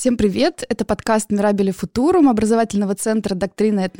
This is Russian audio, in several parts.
Всем привет! Это подкаст «Мирабели Футурум» образовательного центра «Доктрина et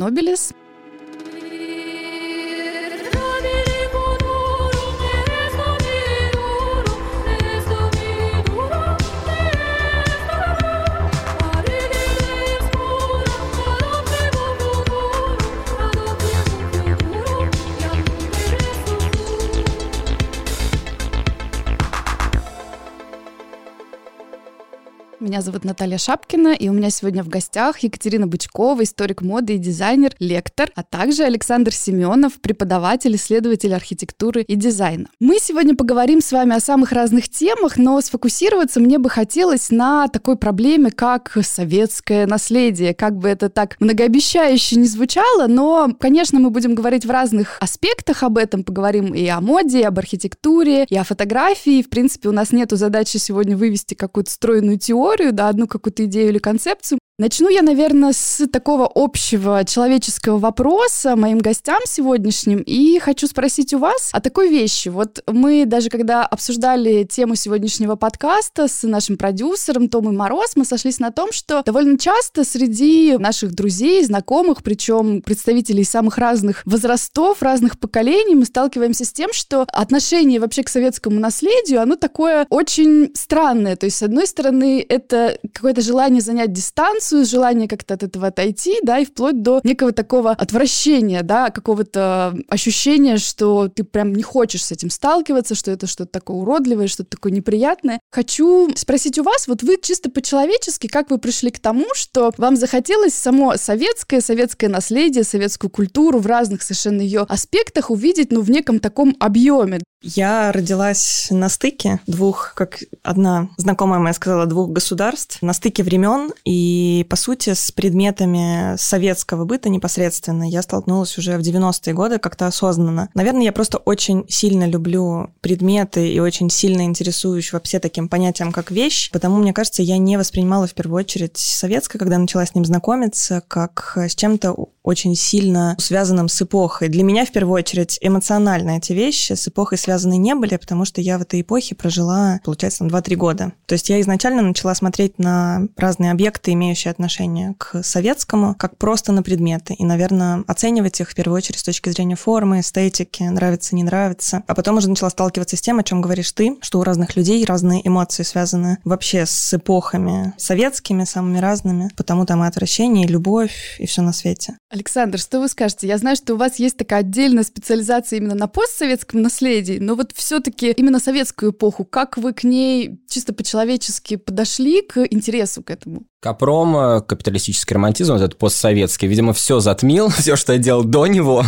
Меня зовут Наталья Шапкина, и у меня сегодня в гостях Екатерина Бычкова, историк моды и дизайнер, лектор, а также Александр Семенов, преподаватель, исследователь архитектуры и дизайна. Мы сегодня поговорим с вами о самых разных темах, но сфокусироваться мне бы хотелось на такой проблеме, как советское наследие. Как бы это так многообещающе не звучало, но, конечно, мы будем говорить в разных аспектах об этом. Поговорим и о моде, и об архитектуре, и о фотографии. В принципе, у нас нету задачи сегодня вывести какую-то стройную теорию, теорию, да, одну какую-то идею или концепцию, Начну я, наверное, с такого общего человеческого вопроса моим гостям сегодняшним. И хочу спросить у вас о такой вещи. Вот мы даже когда обсуждали тему сегодняшнего подкаста с нашим продюсером Томой Мороз, мы сошлись на том, что довольно часто среди наших друзей, знакомых, причем представителей самых разных возрастов, разных поколений, мы сталкиваемся с тем, что отношение вообще к советскому наследию, оно такое очень странное. То есть, с одной стороны, это какое-то желание занять дистанцию, дистанцию, желание как-то от этого отойти, да, и вплоть до некого такого отвращения, да, какого-то ощущения, что ты прям не хочешь с этим сталкиваться, что это что-то такое уродливое, что-то такое неприятное. Хочу спросить у вас, вот вы чисто по-человечески, как вы пришли к тому, что вам захотелось само советское, советское наследие, советскую культуру в разных совершенно ее аспектах увидеть, ну, в неком таком объеме, я родилась на стыке двух, как одна знакомая моя сказала, двух государств, на стыке времен, и, по сути, с предметами советского быта непосредственно я столкнулась уже в 90-е годы как-то осознанно. Наверное, я просто очень сильно люблю предметы и очень сильно интересуюсь вообще таким понятием, как вещь, потому, мне кажется, я не воспринимала в первую очередь советское, когда начала с ним знакомиться, как с чем-то очень сильно связанным с эпохой. Для меня, в первую очередь, эмоционально эти вещи с эпохой связаны не были, потому что я в этой эпохе прожила, получается, 2-3 года. То есть я изначально начала смотреть на разные объекты, имеющие отношение к советскому, как просто на предметы. И, наверное, оценивать их в первую очередь с точки зрения формы, эстетики, нравится, не нравится. А потом уже начала сталкиваться с тем, о чем говоришь ты, что у разных людей разные эмоции связаны вообще с эпохами советскими, самыми разными. Потому там и отвращение, и любовь, и все на свете. Александр, что вы скажете? Я знаю, что у вас есть такая отдельная специализация именно на постсоветском наследии, но вот все-таки именно советскую эпоху, как вы к ней чисто по-человечески подошли к интересу к этому? Капром, э, капиталистический романтизм, вот этот постсоветский, видимо, все затмил, все, что я делал до него.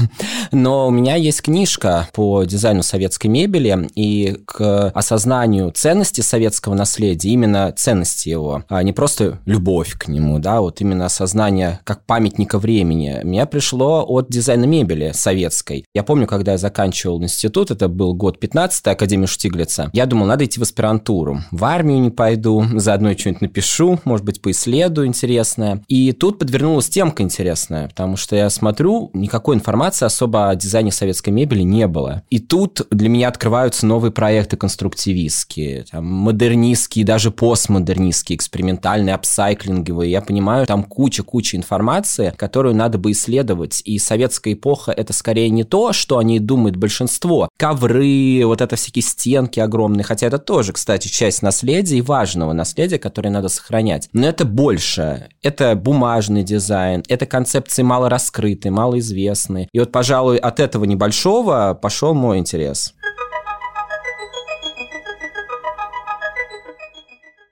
Но у меня есть книжка по дизайну советской мебели и к осознанию ценности советского наследия, именно ценности его, а не просто любовь к нему, да, вот именно осознание как памятника времени. Мне пришло от дизайна мебели советской. Я помню, когда я заканчивал институт, это был год 15 Академии Штиглица, я думал, надо идти в аспирантуру. В армию не пойду, заодно что-нибудь напишу, может быть, поисследую исследую интересное. И тут подвернулась темка интересная, потому что я смотрю, никакой информации особо о дизайне советской мебели не было. И тут для меня открываются новые проекты конструктивистские, там, модернистские, даже постмодернистские, экспериментальные, апсайклинговые. Я понимаю, там куча-куча информации, которую надо бы исследовать. И советская эпоха — это скорее не то, что они думают большинство. Ковры, вот это всякие стенки огромные, хотя это тоже, кстати, часть наследия и важного наследия, которое надо сохранять. Но это больше. Это бумажный дизайн, это концепции мало раскрытые, малоизвестные. И вот, пожалуй, от этого небольшого пошел мой интерес.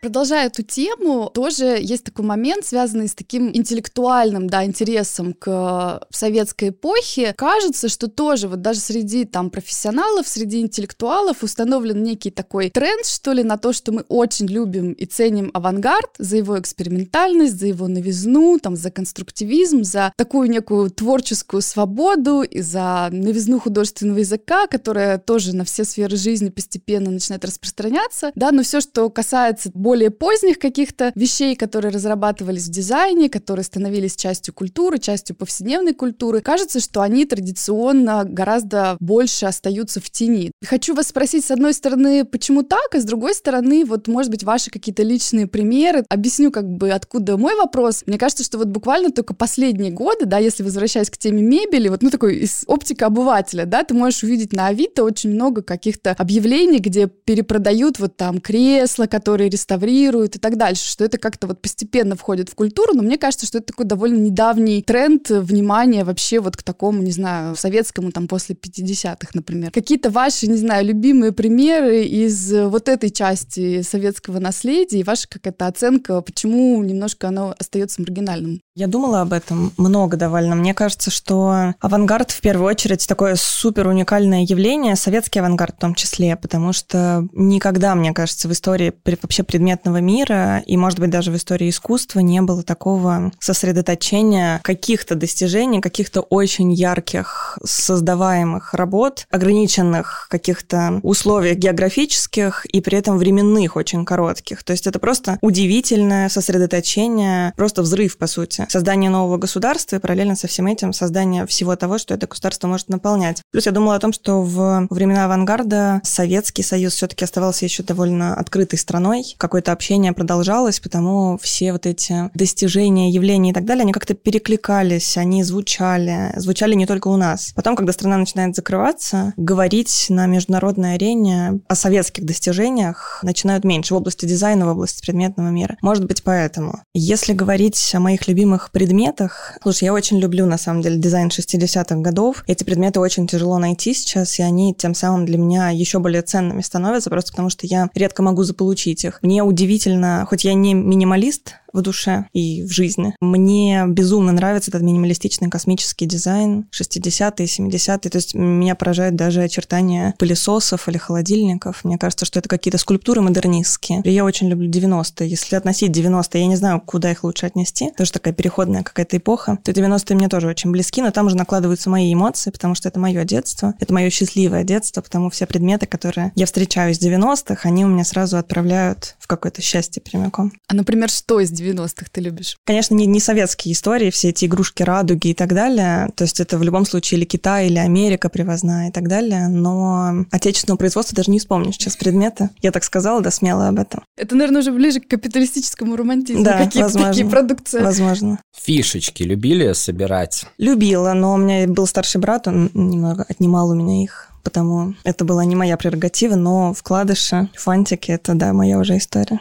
Продолжая эту тему, тоже есть такой момент, связанный с таким интеллектуальным, да, интересом к советской эпохе. Кажется, что тоже вот даже среди там профессионалов, среди интеллектуалов установлен некий такой тренд, что ли, на то, что мы очень любим и ценим авангард за его экспериментальность, за его новизну, там, за конструктивизм, за такую некую творческую свободу и за новизну художественного языка, которая тоже на все сферы жизни постепенно начинает распространяться, да, но все, что касается более поздних каких-то вещей, которые разрабатывались в дизайне, которые становились частью культуры, частью повседневной культуры, кажется, что они традиционно гораздо больше остаются в тени. Хочу вас спросить, с одной стороны, почему так, а с другой стороны, вот, может быть, ваши какие-то личные примеры. Объясню, как бы, откуда мой вопрос. Мне кажется, что вот буквально только последние годы, да, если возвращаясь к теме мебели, вот, ну, такой из оптика обывателя, да, ты можешь увидеть на Авито очень много каких-то объявлений, где перепродают вот там кресла, которые реставрируют и так дальше, что это как-то вот постепенно входит в культуру, но мне кажется, что это такой довольно недавний тренд внимания вообще вот к такому, не знаю, советскому там после 50-х, например. Какие-то ваши, не знаю, любимые примеры из вот этой части советского наследия и ваша какая-то оценка, почему немножко оно остается маргинальным? Я думала об этом много довольно. Мне кажется, что авангард в первую очередь такое супер уникальное явление, советский авангард в том числе, потому что никогда, мне кажется, в истории вообще предметного мира и, может быть, даже в истории искусства не было такого сосредоточения каких-то достижений, каких-то очень ярких создаваемых работ, ограниченных каких-то условиях географических и при этом временных очень коротких. То есть это просто удивительное сосредоточение, просто взрыв, по сути создание нового государства и параллельно со всем этим создание всего того, что это государство может наполнять. Плюс я думала о том, что в времена авангарда Советский Союз все-таки оставался еще довольно открытой страной. Какое-то общение продолжалось, потому все вот эти достижения, явления и так далее, они как-то перекликались, они звучали, звучали не только у нас. Потом, когда страна начинает закрываться, говорить на международной арене о советских достижениях начинают меньше в области дизайна, в области предметного мира. Может быть, поэтому. Если говорить о моих любимых предметах. Слушай, я очень люблю, на самом деле, дизайн 60-х годов. Эти предметы очень тяжело найти сейчас, и они тем самым для меня еще более ценными становятся, просто потому что я редко могу заполучить их. Мне удивительно, хоть я не минималист, в душе и в жизни. Мне безумно нравится этот минималистичный космический дизайн 60-е, 70-е. То есть меня поражают даже очертания пылесосов или холодильников. Мне кажется, что это какие-то скульптуры модернистские. Я очень люблю 90-е. Если относить 90-е, я не знаю, куда их лучше отнести. Тоже такая переходная какая-то эпоха. То 90-е мне тоже очень близки, но там уже накладываются мои эмоции, потому что это мое детство. Это мое счастливое детство, потому все предметы, которые я встречаю из 90-х, они у меня сразу отправляют в какое-то счастье прямиком. А, например, что из 90-х ты любишь? Конечно, не, не советские истории, все эти игрушки радуги и так далее. То есть это в любом случае или Китай, или Америка привозная и так далее. Но отечественного производства даже не вспомню сейчас предметы. Я так сказала, да, смело об этом. Это, наверное, уже ближе к капиталистическому романтизму. Да, Какие-то возможно. такие продукции. Возможно. Фишечки любили собирать? Любила, но у меня был старший брат, он немного отнимал у меня их потому это была не моя прерогатива, но вкладыши, фантики — это, да, моя уже история.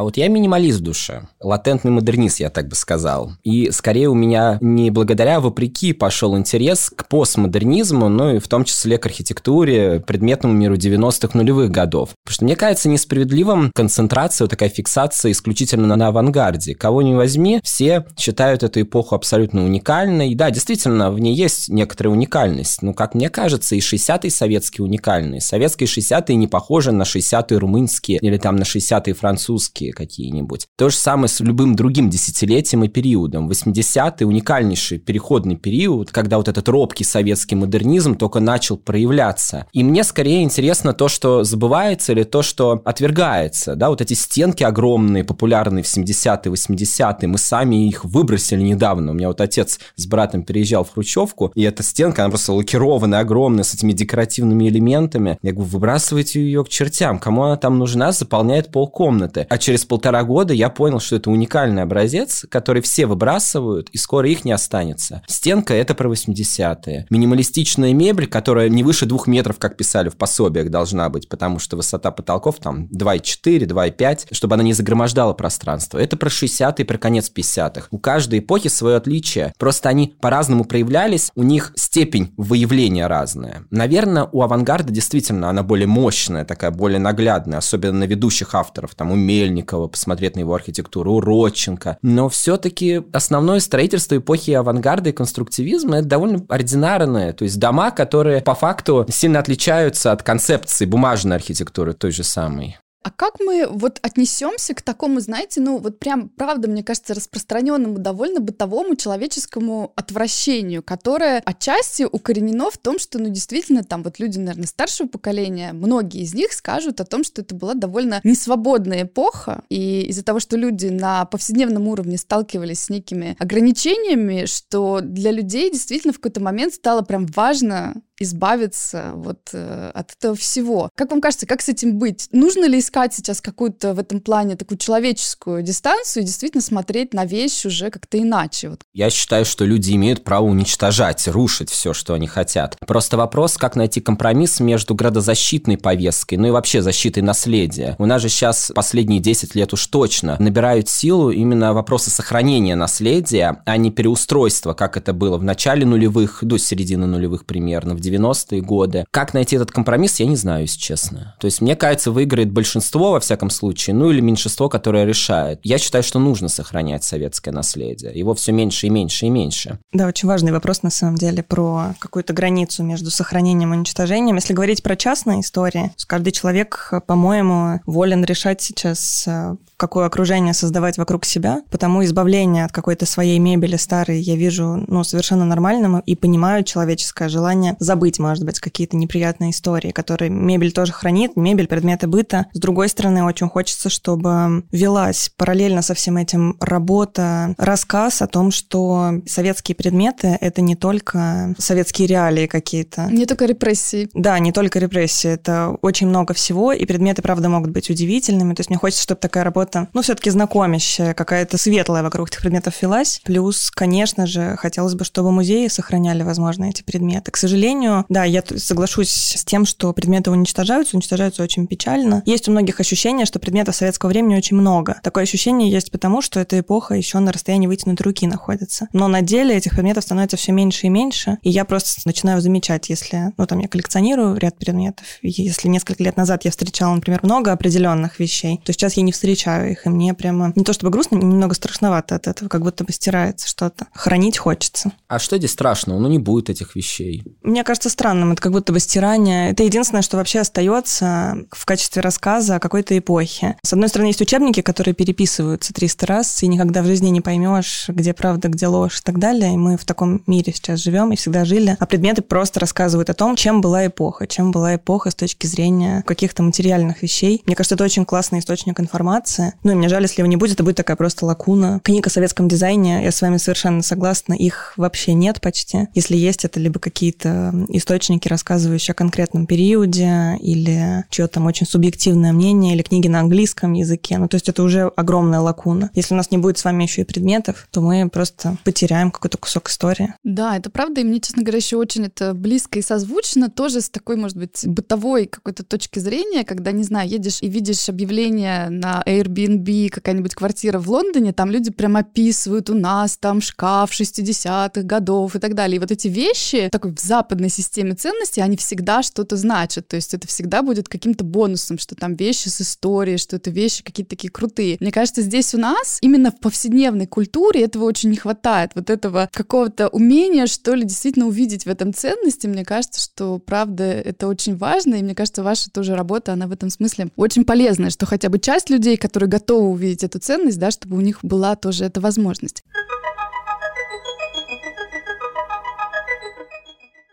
А вот я минималист в душе, латентный модернист, я так бы сказал. И скорее у меня не благодаря, а вопреки пошел интерес к постмодернизму, ну и в том числе к архитектуре, предметному миру 90-х нулевых годов. Потому что мне кажется несправедливым концентрация, вот такая фиксация исключительно на авангарде. Кого не возьми, все считают эту эпоху абсолютно уникальной. И да, действительно, в ней есть некоторая уникальность. Ну, как мне кажется, и 60-е советские уникальные. Советские 60-е не похожи на 60-е румынские или там на 60-е французские русские какие-нибудь. То же самое с любым другим десятилетием и периодом. 80-е уникальнейший переходный период, когда вот этот робкий советский модернизм только начал проявляться. И мне скорее интересно то, что забывается или то, что отвергается. Да, вот эти стенки огромные, популярные в 70-е, 80-е, мы сами их выбросили недавно. У меня вот отец с братом переезжал в Хрущевку, и эта стенка, она просто лакированная, огромная, с этими декоративными элементами. Я говорю, выбрасывайте ее к чертям, кому она там нужна, заполняет полкомнаты. А через полтора года я понял, что это уникальный образец, который все выбрасывают, и скоро их не останется. Стенка — это про 80-е. Минималистичная мебель, которая не выше двух метров, как писали в пособиях, должна быть, потому что высота потолков там 2,4, 2,5, чтобы она не загромождала пространство. Это про 60-е, про конец 50-х. У каждой эпохи свое отличие. Просто они по-разному проявлялись, у них степень выявления разная. Наверное, у авангарда действительно она более мощная, такая более наглядная, особенно на ведущих авторов, там у Мельник, Мельникова, посмотреть на его архитектуру, у Родченко. Но все-таки основное строительство эпохи авангарда и конструктивизма это довольно ординарное. То есть дома, которые по факту сильно отличаются от концепции бумажной архитектуры той же самой. А как мы вот отнесемся к такому, знаете, ну вот прям, правда, мне кажется, распространенному, довольно бытовому человеческому отвращению, которое отчасти укоренено в том, что, ну действительно, там вот люди, наверное, старшего поколения, многие из них скажут о том, что это была довольно несвободная эпоха, и из-за того, что люди на повседневном уровне сталкивались с некими ограничениями, что для людей действительно в какой-то момент стало прям важно избавиться вот э, от этого всего. Как вам кажется, как с этим быть? Нужно ли искать сейчас какую-то в этом плане такую человеческую дистанцию и действительно смотреть на вещи уже как-то иначе? Вот. Я считаю, что люди имеют право уничтожать, рушить все, что они хотят. Просто вопрос, как найти компромисс между градозащитной повесткой, ну и вообще защитой наследия. У нас же сейчас последние 10 лет уж точно набирают силу именно вопросы сохранения наследия, а не переустройства, как это было в начале нулевых, до середины нулевых примерно, в 90-е годы. Как найти этот компромисс, я не знаю, если честно. То есть, мне кажется, выиграет большинство, во всяком случае, ну или меньшинство, которое решает. Я считаю, что нужно сохранять советское наследие. Его все меньше и меньше и меньше. Да, очень важный вопрос, на самом деле, про какую-то границу между сохранением и уничтожением. Если говорить про частные истории, каждый человек, по-моему, волен решать сейчас, э, какое окружение создавать вокруг себя, потому избавление от какой-то своей мебели старой я вижу ну, совершенно нормальным и понимаю человеческое желание забыть, может быть, какие-то неприятные истории, которые мебель тоже хранит, мебель, предметы быта. С другой стороны, очень хочется, чтобы велась параллельно со всем этим работа, рассказ о том, что советские предметы — это не только советские реалии какие-то. Не только репрессии. Да, не только репрессии. Это очень много всего, и предметы, правда, могут быть удивительными. То есть мне хочется, чтобы такая работа ну, все-таки знакомящая, какая-то светлая вокруг этих предметов велась. Плюс, конечно же, хотелось бы, чтобы музеи сохраняли, возможно, эти предметы. К сожалению, да, я соглашусь с тем, что предметы уничтожаются, уничтожаются очень печально. Есть у многих ощущение, что предметов советского времени очень много. Такое ощущение есть потому, что эта эпоха еще на расстоянии вытянутой руки находится. Но на деле этих предметов становится все меньше и меньше, и я просто начинаю замечать, если, ну, там, я коллекционирую ряд предметов, если несколько лет назад я встречала, например, много определенных вещей, то сейчас я не встречаю их, и мне прямо не то чтобы грустно, немного страшновато от этого, как будто бы стирается что-то. Хранить хочется. А что здесь страшного? Ну, не будет этих вещей. Мне кажется странным, это как будто бы стирание. Это единственное, что вообще остается в качестве рассказа о какой-то эпохе. С одной стороны, есть учебники, которые переписываются 300 раз, и никогда в жизни не поймешь, где правда, где ложь и так далее. И мы в таком мире сейчас живем и всегда жили. А предметы просто рассказывают о том, чем была эпоха, чем была эпоха с точки зрения каких-то материальных вещей. Мне кажется, это очень классный источник информации, ну и мне жаль, если его не будет, это будет такая просто лакуна. Книг о советском дизайне, я с вами совершенно согласна, их вообще нет почти. Если есть, это либо какие-то источники, рассказывающие о конкретном периоде, или чье-то там очень субъективное мнение, или книги на английском языке. Ну, то есть это уже огромная лакуна. Если у нас не будет с вами еще и предметов, то мы просто потеряем какой-то кусок истории. Да, это правда, и мне, честно говоря, еще очень это близко и созвучно, тоже с такой, может быть, бытовой какой-то точки зрения, когда, не знаю, едешь и видишь объявление на Airbnb, какая-нибудь квартира в Лондоне, там люди прям описывают, у нас там шкаф 60-х годов и так далее. И вот эти вещи такой в западной системе ценностей, они всегда что-то значат. То есть это всегда будет каким-то бонусом, что там вещи с историей, что это вещи какие-то такие крутые. Мне кажется, здесь у нас именно в повседневной культуре этого очень не хватает. Вот этого какого-то умения, что ли, действительно увидеть в этом ценности. Мне кажется, что правда это очень важно. И мне кажется, ваша тоже работа, она в этом смысле очень полезная, что хотя бы часть людей, которые готовы увидеть эту ценность, да, чтобы у них была тоже эта возможность.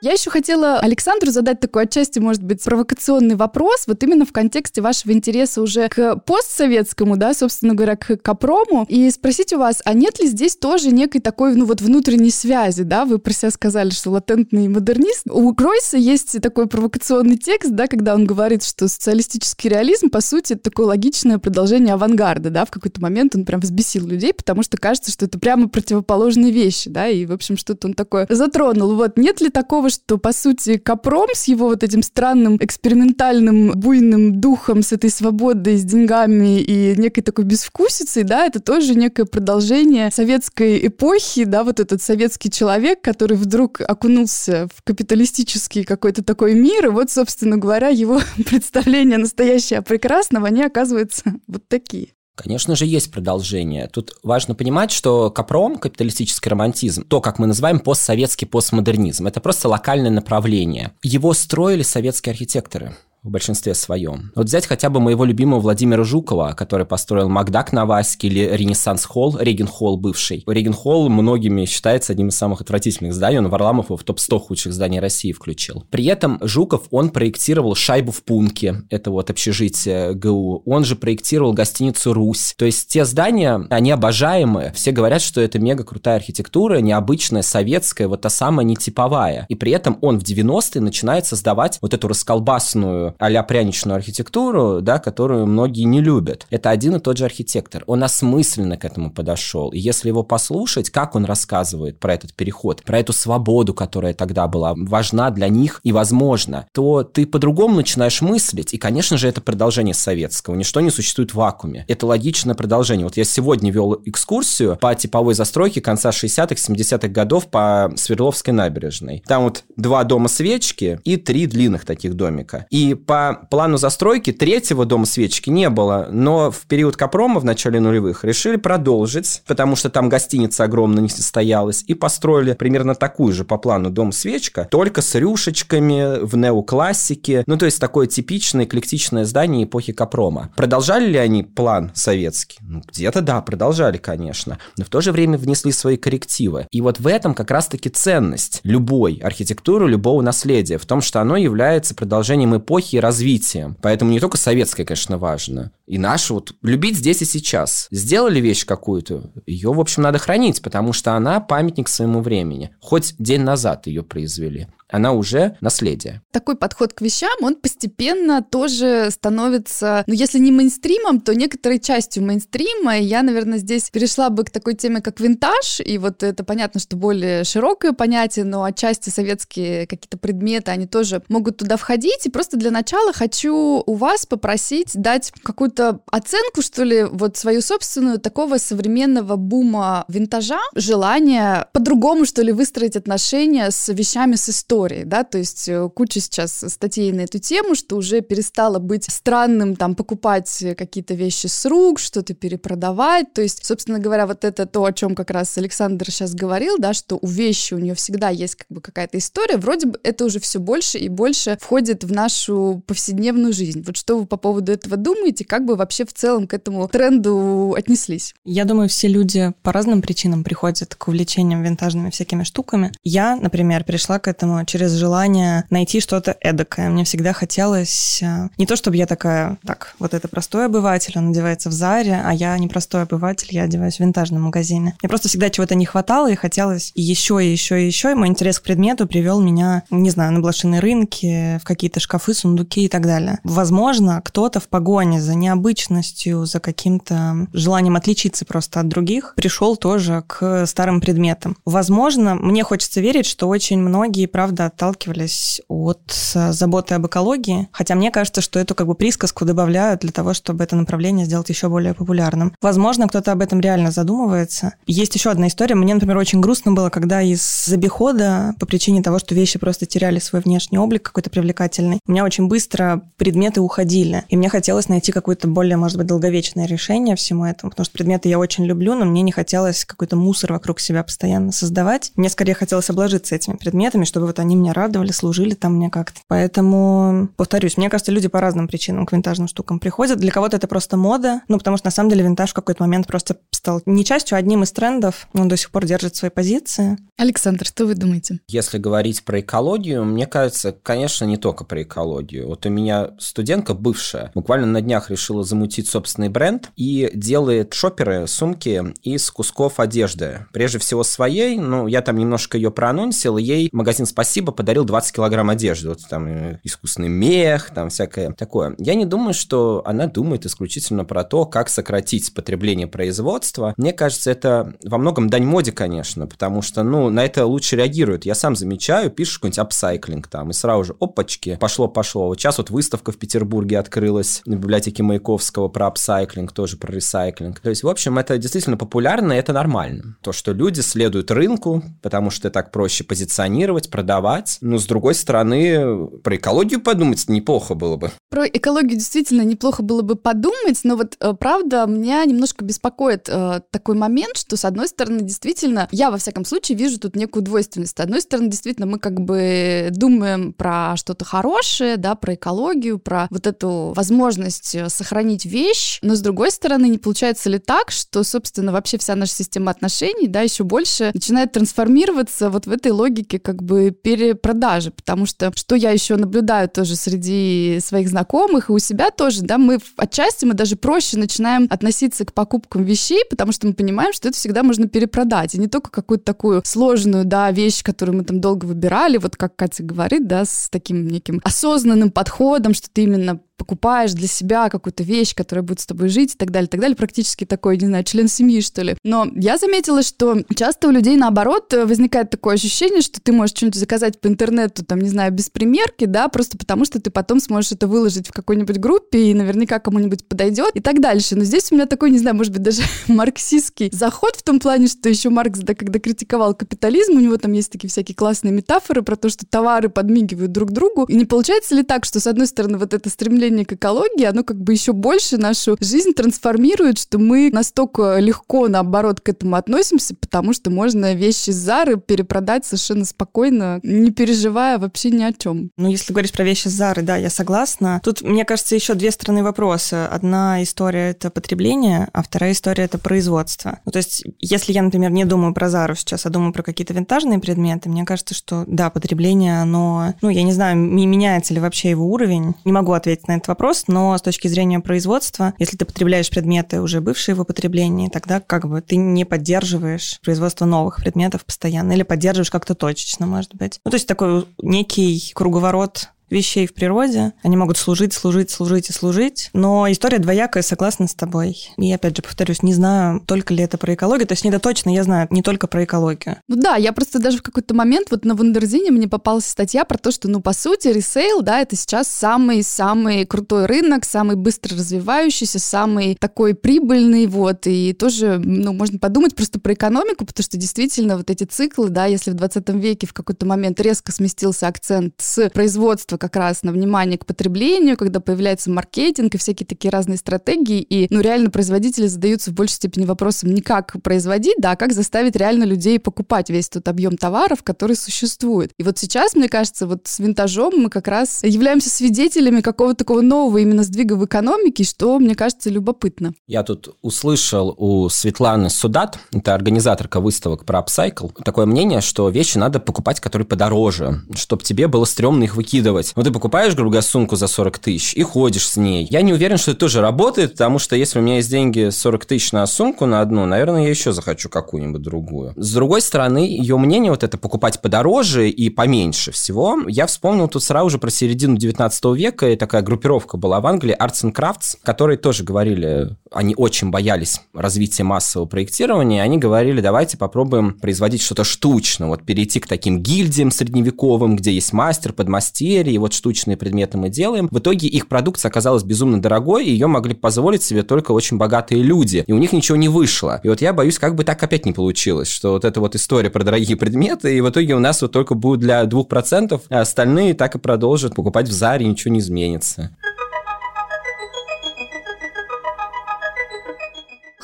Я еще хотела Александру задать такой отчасти, может быть, провокационный вопрос, вот именно в контексте вашего интереса уже к постсоветскому, да, собственно говоря, к Капрому, и спросить у вас, а нет ли здесь тоже некой такой, ну вот внутренней связи, да, вы про себя сказали, что латентный модернист. У Гройса есть такой провокационный текст, да, когда он говорит, что социалистический реализм, по сути, это такое логичное продолжение авангарда, да, в какой-то момент он прям взбесил людей, потому что кажется, что это прямо противоположные вещи, да, и, в общем, что-то он такое затронул. Вот нет ли такого что, по сути, Капром с его вот этим странным экспериментальным буйным духом, с этой свободой, с деньгами и некой такой безвкусицей, да, это тоже некое продолжение советской эпохи, да, вот этот советский человек, который вдруг окунулся в капиталистический какой-то такой мир, и вот, собственно говоря, его представления настоящего прекрасного, они оказываются вот такие. Конечно же, есть продолжение. Тут важно понимать, что Капром, капиталистический романтизм, то, как мы называем постсоветский постмодернизм, это просто локальное направление. Его строили советские архитекторы в большинстве своем. Вот взять хотя бы моего любимого Владимира Жукова, который построил Макдак на Ваське или Ренессанс Холл, Реген Холл бывший. Реген Холл многими считается одним из самых отвратительных зданий, он Варламов его в топ-100 худших зданий России включил. При этом Жуков, он проектировал шайбу в Пунке, это вот общежитие ГУ, он же проектировал гостиницу «Русь». То есть те здания, они обожаемые, все говорят, что это мега крутая архитектура, необычная, советская, вот та самая нетиповая. И при этом он в 90-е начинает создавать вот эту расколбасную а пряничную архитектуру, да, которую многие не любят. Это один и тот же архитектор. Он осмысленно к этому подошел. И если его послушать, как он рассказывает про этот переход, про эту свободу, которая тогда была важна для них и возможна, то ты по-другому начинаешь мыслить. И, конечно же, это продолжение советского. Ничто не существует в вакууме. Это логичное продолжение. Вот я сегодня вел экскурсию по типовой застройке конца 60-х, 70-х годов по Свердловской набережной. Там вот два дома свечки и три длинных таких домика. И по плану застройки третьего дома свечки не было, но в период Капрома в начале нулевых решили продолжить, потому что там гостиница огромная не состоялась, и построили примерно такую же по плану дом свечка, только с рюшечками в неоклассике, ну то есть такое типичное эклектичное здание эпохи Капрома. Продолжали ли они план советский? Ну, где-то да, продолжали, конечно, но в то же время внесли свои коррективы. И вот в этом как раз-таки ценность любой архитектуры, любого наследия, в том, что оно является продолжением эпохи и развитием. Поэтому не только советское, конечно, важно, и наше вот любить здесь и сейчас. Сделали вещь какую-то, ее, в общем, надо хранить, потому что она памятник своему времени. Хоть день назад ее произвели она уже наследие. Такой подход к вещам, он постепенно тоже становится, ну, если не мейнстримом, то некоторой частью мейнстрима. И я, наверное, здесь перешла бы к такой теме, как винтаж. И вот это понятно, что более широкое понятие, но отчасти советские какие-то предметы, они тоже могут туда входить. И просто для начала хочу у вас попросить дать какую-то оценку, что ли, вот свою собственную такого современного бума винтажа, желание по-другому, что ли, выстроить отношения с вещами с историей истории, да, то есть э, куча сейчас статей на эту тему, что уже перестало быть странным там покупать какие-то вещи с рук, что-то перепродавать, то есть, собственно говоря, вот это то, о чем как раз Александр сейчас говорил, да, что у вещи у нее всегда есть как бы какая-то история, вроде бы это уже все больше и больше входит в нашу повседневную жизнь. Вот что вы по поводу этого думаете, как бы вообще в целом к этому тренду отнеслись? Я думаю, все люди по разным причинам приходят к увлечениям винтажными всякими штуками. Я, например, пришла к этому через желание найти что-то эдакое. Мне всегда хотелось... Э, не то, чтобы я такая, так, вот это простой обыватель, он одевается в Заре, а я не простой обыватель, я одеваюсь в винтажном магазине. Мне просто всегда чего-то не хватало, и хотелось еще, и еще, и еще. И мой интерес к предмету привел меня, не знаю, на блошиные рынки, в какие-то шкафы, сундуки и так далее. Возможно, кто-то в погоне за необычностью, за каким-то желанием отличиться просто от других, пришел тоже к старым предметам. Возможно, мне хочется верить, что очень многие, правда, правда отталкивались от э, заботы об экологии, хотя мне кажется, что эту как бы присказку добавляют для того, чтобы это направление сделать еще более популярным. Возможно, кто-то об этом реально задумывается. Есть еще одна история. Мне, например, очень грустно было, когда из забехода по причине того, что вещи просто теряли свой внешний облик какой-то привлекательный, у меня очень быстро предметы уходили. И мне хотелось найти какое-то более, может быть, долговечное решение всему этому, потому что предметы я очень люблю, но мне не хотелось какой-то мусор вокруг себя постоянно создавать. Мне скорее хотелось обложиться этими предметами, чтобы вот они меня радовали, служили там мне как-то. Поэтому, повторюсь, мне кажется, люди по разным причинам к винтажным штукам приходят. Для кого-то это просто мода, ну, потому что на самом деле винтаж в какой-то момент просто стал не частью, а одним из трендов. Он до сих пор держит свои позиции. Александр, что вы думаете? Если говорить про экологию, мне кажется, конечно, не только про экологию. Вот у меня студентка бывшая буквально на днях решила замутить собственный бренд и делает шоперы, сумки из кусков одежды. Прежде всего своей, ну, я там немножко ее проанонсил, ей магазин «Спасибо» спасибо, подарил 20 килограмм одежды. Вот там э, искусственный мех, там всякое такое. Я не думаю, что она думает исключительно про то, как сократить потребление производства. Мне кажется, это во многом дань моде, конечно, потому что, ну, на это лучше реагируют. Я сам замечаю, пишешь какой-нибудь апсайклинг там, и сразу же, опачки, пошло-пошло. Вот сейчас вот выставка в Петербурге открылась в библиотеке Маяковского про апсайклинг, тоже про ресайклинг. То есть, в общем, это действительно популярно, и это нормально. То, что люди следуют рынку, потому что так проще позиционировать, продавать, продавать. Но, с другой стороны, про экологию подумать неплохо было бы. Про экологию действительно неплохо было бы подумать, но вот э, правда меня немножко беспокоит э, такой момент, что с одной стороны действительно, я во всяком случае вижу тут некую двойственность. С одной стороны действительно мы как бы думаем про что-то хорошее, да, про экологию, про вот эту возможность э, сохранить вещь, но с другой стороны не получается ли так, что, собственно, вообще вся наша система отношений, да, еще больше начинает трансформироваться вот в этой логике как бы перепродажи, потому что что я еще наблюдаю тоже среди своих знакомых и у себя тоже, да, мы отчасти мы даже проще начинаем относиться к покупкам вещей, потому что мы понимаем, что это всегда можно перепродать, и не только какую-то такую сложную, да, вещь, которую мы там долго выбирали, вот как Катя говорит, да, с таким неким осознанным подходом, что ты именно покупаешь для себя какую-то вещь, которая будет с тобой жить и так далее, и так далее. Практически такой, не знаю, член семьи, что ли. Но я заметила, что часто у людей, наоборот, возникает такое ощущение, что ты можешь что-нибудь заказать по интернету, там, не знаю, без примерки, да, просто потому что ты потом сможешь это выложить в какой-нибудь группе и наверняка кому-нибудь подойдет и так дальше. Но здесь у меня такой, не знаю, может быть, даже марксистский заход в том плане, что еще Маркс, да, когда критиковал капитализм, у него там есть такие всякие классные метафоры про то, что товары подмигивают друг другу. И не получается ли так, что, с одной стороны, вот это стремление стремление к экологии, оно как бы еще больше нашу жизнь трансформирует, что мы настолько легко, наоборот, к этому относимся, потому что можно вещи Зары перепродать совершенно спокойно, не переживая вообще ни о чем. Ну, если говорить про вещи Зары, да, я согласна. Тут, мне кажется, еще две стороны вопроса. Одна история — это потребление, а вторая история — это производство. Ну, то есть, если я, например, не думаю про Зару сейчас, а думаю про какие-то винтажные предметы, мне кажется, что, да, потребление, оно, ну, я не знаю, меняется ли вообще его уровень. Не могу ответить на этот вопрос, но с точки зрения производства, если ты потребляешь предметы уже бывшие в употреблении, тогда как бы ты не поддерживаешь производство новых предметов постоянно или поддерживаешь как-то точечно, может быть. Ну, то есть такой некий круговорот вещей в природе. Они могут служить, служить, служить и служить. Но история двоякая, согласна с тобой. И опять же, повторюсь, не знаю, только ли это про экологию. То есть это точно, я знаю не только про экологию. Ну да, я просто даже в какой-то момент вот на Wonderzine мне попалась статья про то, что, ну, по сути, ресейл, да, это сейчас самый-самый крутой рынок, самый быстро развивающийся, самый такой прибыльный, вот, и тоже, ну, можно подумать просто про экономику, потому что действительно вот эти циклы, да, если в 20 веке в какой-то момент резко сместился акцент с производства как раз на внимание к потреблению, когда появляется маркетинг и всякие такие разные стратегии, и, ну, реально производители задаются в большей степени вопросом не как производить, да, а как заставить реально людей покупать весь тот объем товаров, который существует. И вот сейчас, мне кажется, вот с винтажом мы как раз являемся свидетелями какого-то такого нового именно сдвига в экономике, что, мне кажется, любопытно. Я тут услышал у Светланы Судат, это организаторка выставок про Upcycle, такое мнение, что вещи надо покупать, которые подороже, чтобы тебе было стрёмно их выкидывать делать. Вот ты покупаешь, грубо говоря, сумку за 40 тысяч и ходишь с ней. Я не уверен, что это тоже работает, потому что если у меня есть деньги 40 тысяч на сумку на одну, наверное, я еще захочу какую-нибудь другую. С другой стороны, ее мнение вот это покупать подороже и поменьше всего, я вспомнил тут сразу же про середину 19 века, и такая группировка была в Англии, Arts and Crafts, которые тоже говорили, они очень боялись развития массового проектирования, они говорили, давайте попробуем производить что-то штучно, вот перейти к таким гильдиям средневековым, где есть мастер, подмастерье, и вот штучные предметы мы делаем. В итоге их продукция оказалась безумно дорогой, и ее могли позволить себе только очень богатые люди, и у них ничего не вышло. И вот я боюсь, как бы так опять не получилось, что вот эта вот история про дорогие предметы, и в итоге у нас вот только будет для 2%, а остальные так и продолжат покупать в Заре, ничего не изменится.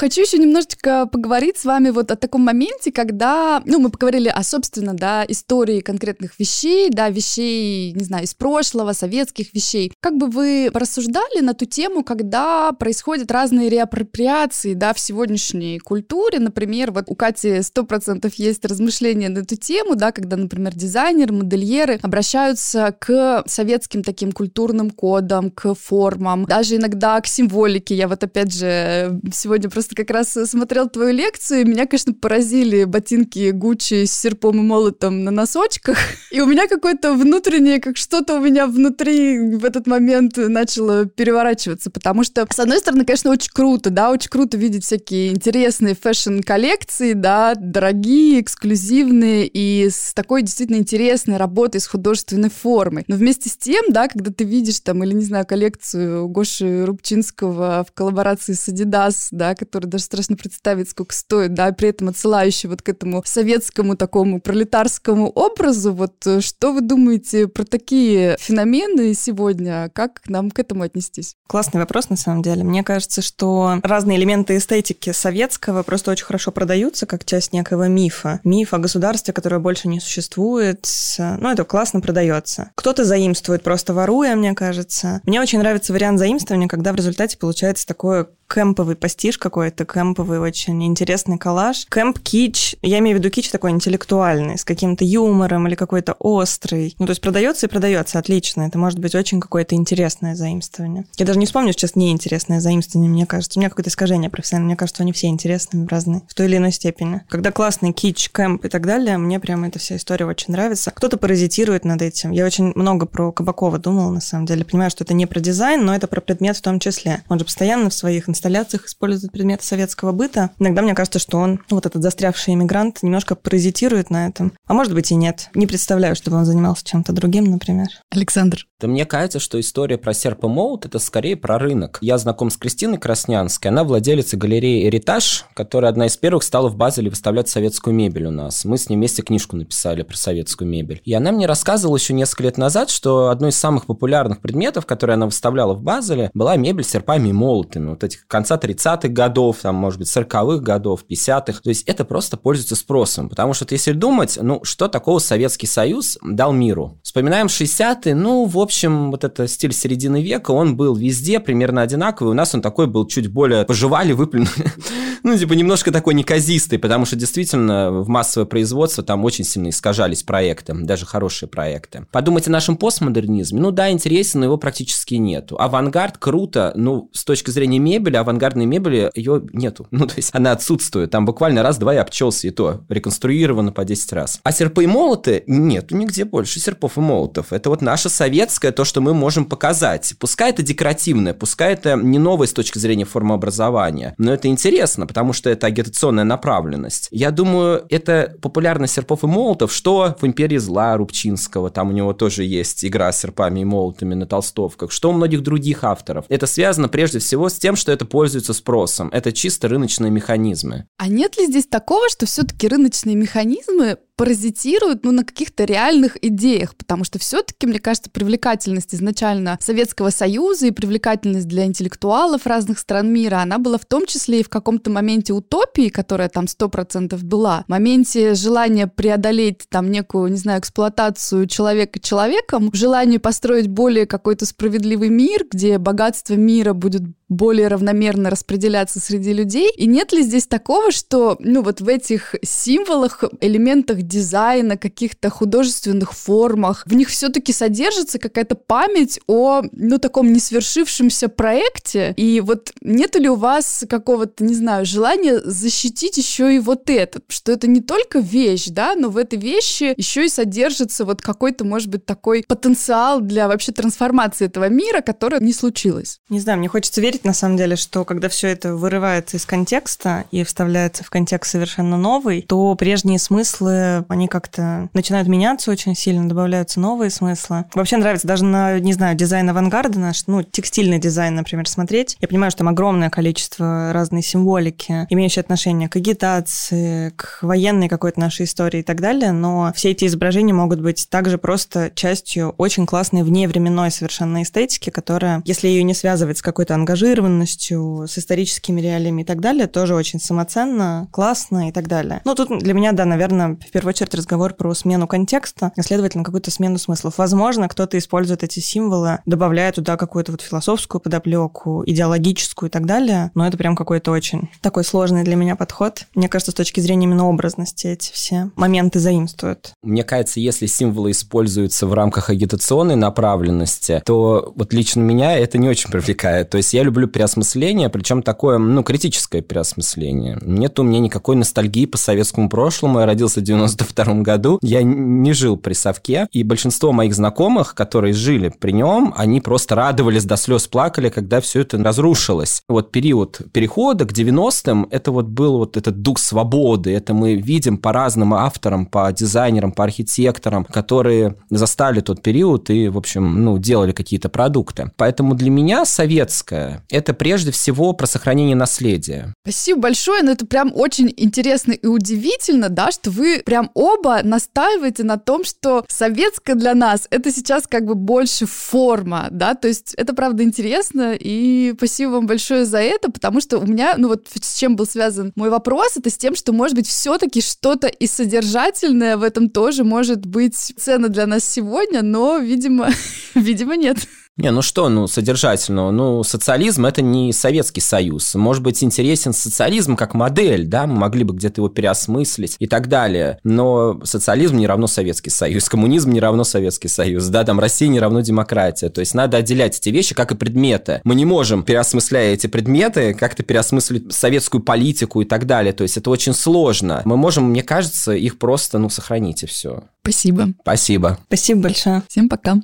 Хочу еще немножечко поговорить с вами вот о таком моменте, когда, ну, мы поговорили о, собственно, да, истории конкретных вещей, да, вещей, не знаю, из прошлого, советских вещей. Как бы вы порассуждали на ту тему, когда происходят разные реапроприации, да, в сегодняшней культуре, например, вот у Кати сто процентов есть размышления на эту тему, да, когда, например, дизайнеры, модельеры обращаются к советским таким культурным кодам, к формам, даже иногда к символике. Я вот опять же сегодня просто как раз смотрел твою лекцию, меня, конечно, поразили ботинки Гуччи с серпом и молотом на носочках. И у меня какое-то внутреннее, как что-то у меня внутри в этот момент начало переворачиваться, потому что, с одной стороны, конечно, очень круто, да, очень круто видеть всякие интересные фэшн-коллекции, да, дорогие, эксклюзивные и с такой действительно интересной работой, с художественной формой. Но вместе с тем, да, когда ты видишь там, или, не знаю, коллекцию Гоши Рубчинского в коллаборации с Adidas, да, который который даже страшно представить, сколько стоит, да, при этом отсылающий вот к этому советскому такому пролетарскому образу. Вот э, что вы думаете про такие феномены сегодня? Как нам к этому отнестись? Классный вопрос, на самом деле. Мне кажется, что разные элементы эстетики советского просто очень хорошо продаются как часть некого мифа. Миф о государстве, которое больше не существует. Ну, это классно продается. Кто-то заимствует просто воруя, мне кажется. Мне очень нравится вариант заимствования, когда в результате получается такое кемповый пастиш какой-то, кемповый очень интересный коллаж. Кемп кич, я имею в виду кич такой интеллектуальный, с каким-то юмором или какой-то острый. Ну, то есть продается и продается, отлично. Это может быть очень какое-то интересное заимствование. Я даже не вспомню сейчас неинтересное заимствование, мне кажется. У меня какое-то искажение профессиональное. Мне кажется, они все интересные, разные, в той или иной степени. Когда классный кич, кемп и так далее, мне прямо эта вся история очень нравится. Кто-то паразитирует над этим. Я очень много про Кабакова думала, на самом деле. Понимаю, что это не про дизайн, но это про предмет в том числе. Он же постоянно в своих инсталляциях использует предметы советского быта. Иногда мне кажется, что он, ну, вот этот застрявший иммигрант, немножко паразитирует на этом. А может быть и нет. Не представляю, чтобы он занимался чем-то другим, например. Александр. Да мне кажется, что история про серп и молот – это скорее про рынок. Я знаком с Кристиной Краснянской. Она владелица галереи «Эритаж», которая одна из первых стала в Базеле выставлять советскую мебель у нас. Мы с ней вместе книжку написали про советскую мебель. И она мне рассказывала еще несколько лет назад, что одно из самых популярных предметов, которые она выставляла в Базеле, была мебель с серпами и молотами. Вот этих конца 30-х годов, там, может быть, 40-х годов, 50-х. То есть это просто пользуется спросом. Потому что, если думать, ну, что такого Советский Союз дал миру? Вспоминаем 60-е, ну, в общем, вот это стиль середины века, он был везде примерно одинаковый. У нас он такой был чуть более пожевали, выплюнули. ну, типа, немножко такой неказистый, потому что действительно в массовое производство там очень сильно искажались проекты, даже хорошие проекты. Подумайте о нашем постмодернизме. Ну да, интересен, но его практически нету. Авангард круто, ну, с точки зрения мебели, авангардной мебели ее нету. Ну, то есть она отсутствует. Там буквально раз-два и обчелся, и то реконструировано по 10 раз. А серпы и молоты нету нигде больше серпов и молотов. Это вот наше советское, то, что мы можем показать. Пускай это декоративное, пускай это не новое с точки зрения формообразования, но это интересно, потому что это агитационная направленность. Я думаю, это популярность серпов и молотов, что в «Империи зла» Рубчинского, там у него тоже есть игра с серпами и молотами на толстовках, что у многих других авторов. Это связано прежде всего с тем, что это пользуется спросом. Это чисто рыночные механизмы. А нет ли здесь такого, что все-таки рыночные механизмы паразитируют ну, на каких-то реальных идеях, потому что все-таки, мне кажется, привлекательность изначально Советского Союза и привлекательность для интеллектуалов разных стран мира, она была в том числе и в каком-то моменте утопии, которая там сто процентов была, в моменте желания преодолеть там некую, не знаю, эксплуатацию человека человеком, желании построить более какой-то справедливый мир, где богатство мира будет более равномерно распределяться среди людей. И нет ли здесь такого, что, ну, вот в этих символах, элементах дизайна, каких-то художественных формах, в них все-таки содержится какая-то память о, ну, таком несвершившемся проекте. И вот нет ли у вас какого-то, не знаю, желания защитить еще и вот это, что это не только вещь, да, но в этой вещи еще и содержится вот какой-то, может быть, такой потенциал для вообще трансформации этого мира, которая не случилась. Не знаю, мне хочется верить, на самом деле, что когда все это вырывается из контекста и вставляется в контекст совершенно новый, то прежние смыслы они как-то начинают меняться очень сильно, добавляются новые смыслы. Вообще нравится даже на, не знаю, дизайн авангарда наш, ну, текстильный дизайн, например, смотреть. Я понимаю, что там огромное количество разной символики, имеющей отношение к агитации, к военной какой-то нашей истории и так далее, но все эти изображения могут быть также просто частью очень классной вневременной совершенно эстетики, которая, если ее не связывать с какой-то ангажированностью, с историческими реалиями и так далее, тоже очень самоценно, классно и так далее. Ну, тут для меня, да, наверное, в первую очередь разговор про смену контекста, а следовательно, какую-то смену смыслов. Возможно, кто-то использует эти символы, добавляя туда какую-то вот философскую подоплеку, идеологическую и так далее, но это прям какой-то очень такой сложный для меня подход. Мне кажется, с точки зрения именно образности эти все моменты заимствуют. Мне кажется, если символы используются в рамках агитационной направленности, то вот лично меня это не очень привлекает. То есть я люблю переосмысление, причем такое, ну, критическое переосмысление. Нет у меня никакой ностальгии по советскому прошлому. Я родился в 92 году, я не жил при совке, и большинство моих знакомых, которые жили при нем, они просто радовались до слез, плакали, когда все это разрушилось. Вот период перехода к 90-м, это вот был вот этот дух свободы, это мы видим по разным авторам, по дизайнерам, по архитекторам, которые застали тот период и, в общем, ну, делали какие-то продукты. Поэтому для меня советское – это прежде всего про сохранение наследия. Спасибо большое, но это прям очень интересно и удивительно, да, что вы прям оба настаиваете на том, что советское для нас это сейчас как бы больше форма, да, то есть это правда интересно, и спасибо вам большое за это, потому что у меня, ну вот с чем был связан мой вопрос, это с тем, что, может быть, все-таки что-то и содержательное в этом тоже может быть ценно для нас сегодня, но, видимо, видимо, нет. Не, ну что, ну, содержательного? Ну, социализм – это не Советский Союз. Может быть, интересен социализм как модель, да, мы могли бы где-то его переосмыслить и так далее. Но социализм не равно Советский Союз, коммунизм не равно Советский Союз, да, там Россия не равно демократия. То есть надо отделять эти вещи, как и предметы. Мы не можем, переосмысляя эти предметы, как-то переосмыслить советскую политику и так далее. То есть это очень сложно. Мы можем, мне кажется, их просто, ну, сохранить и все. Спасибо. Спасибо. Спасибо большое. Всем пока.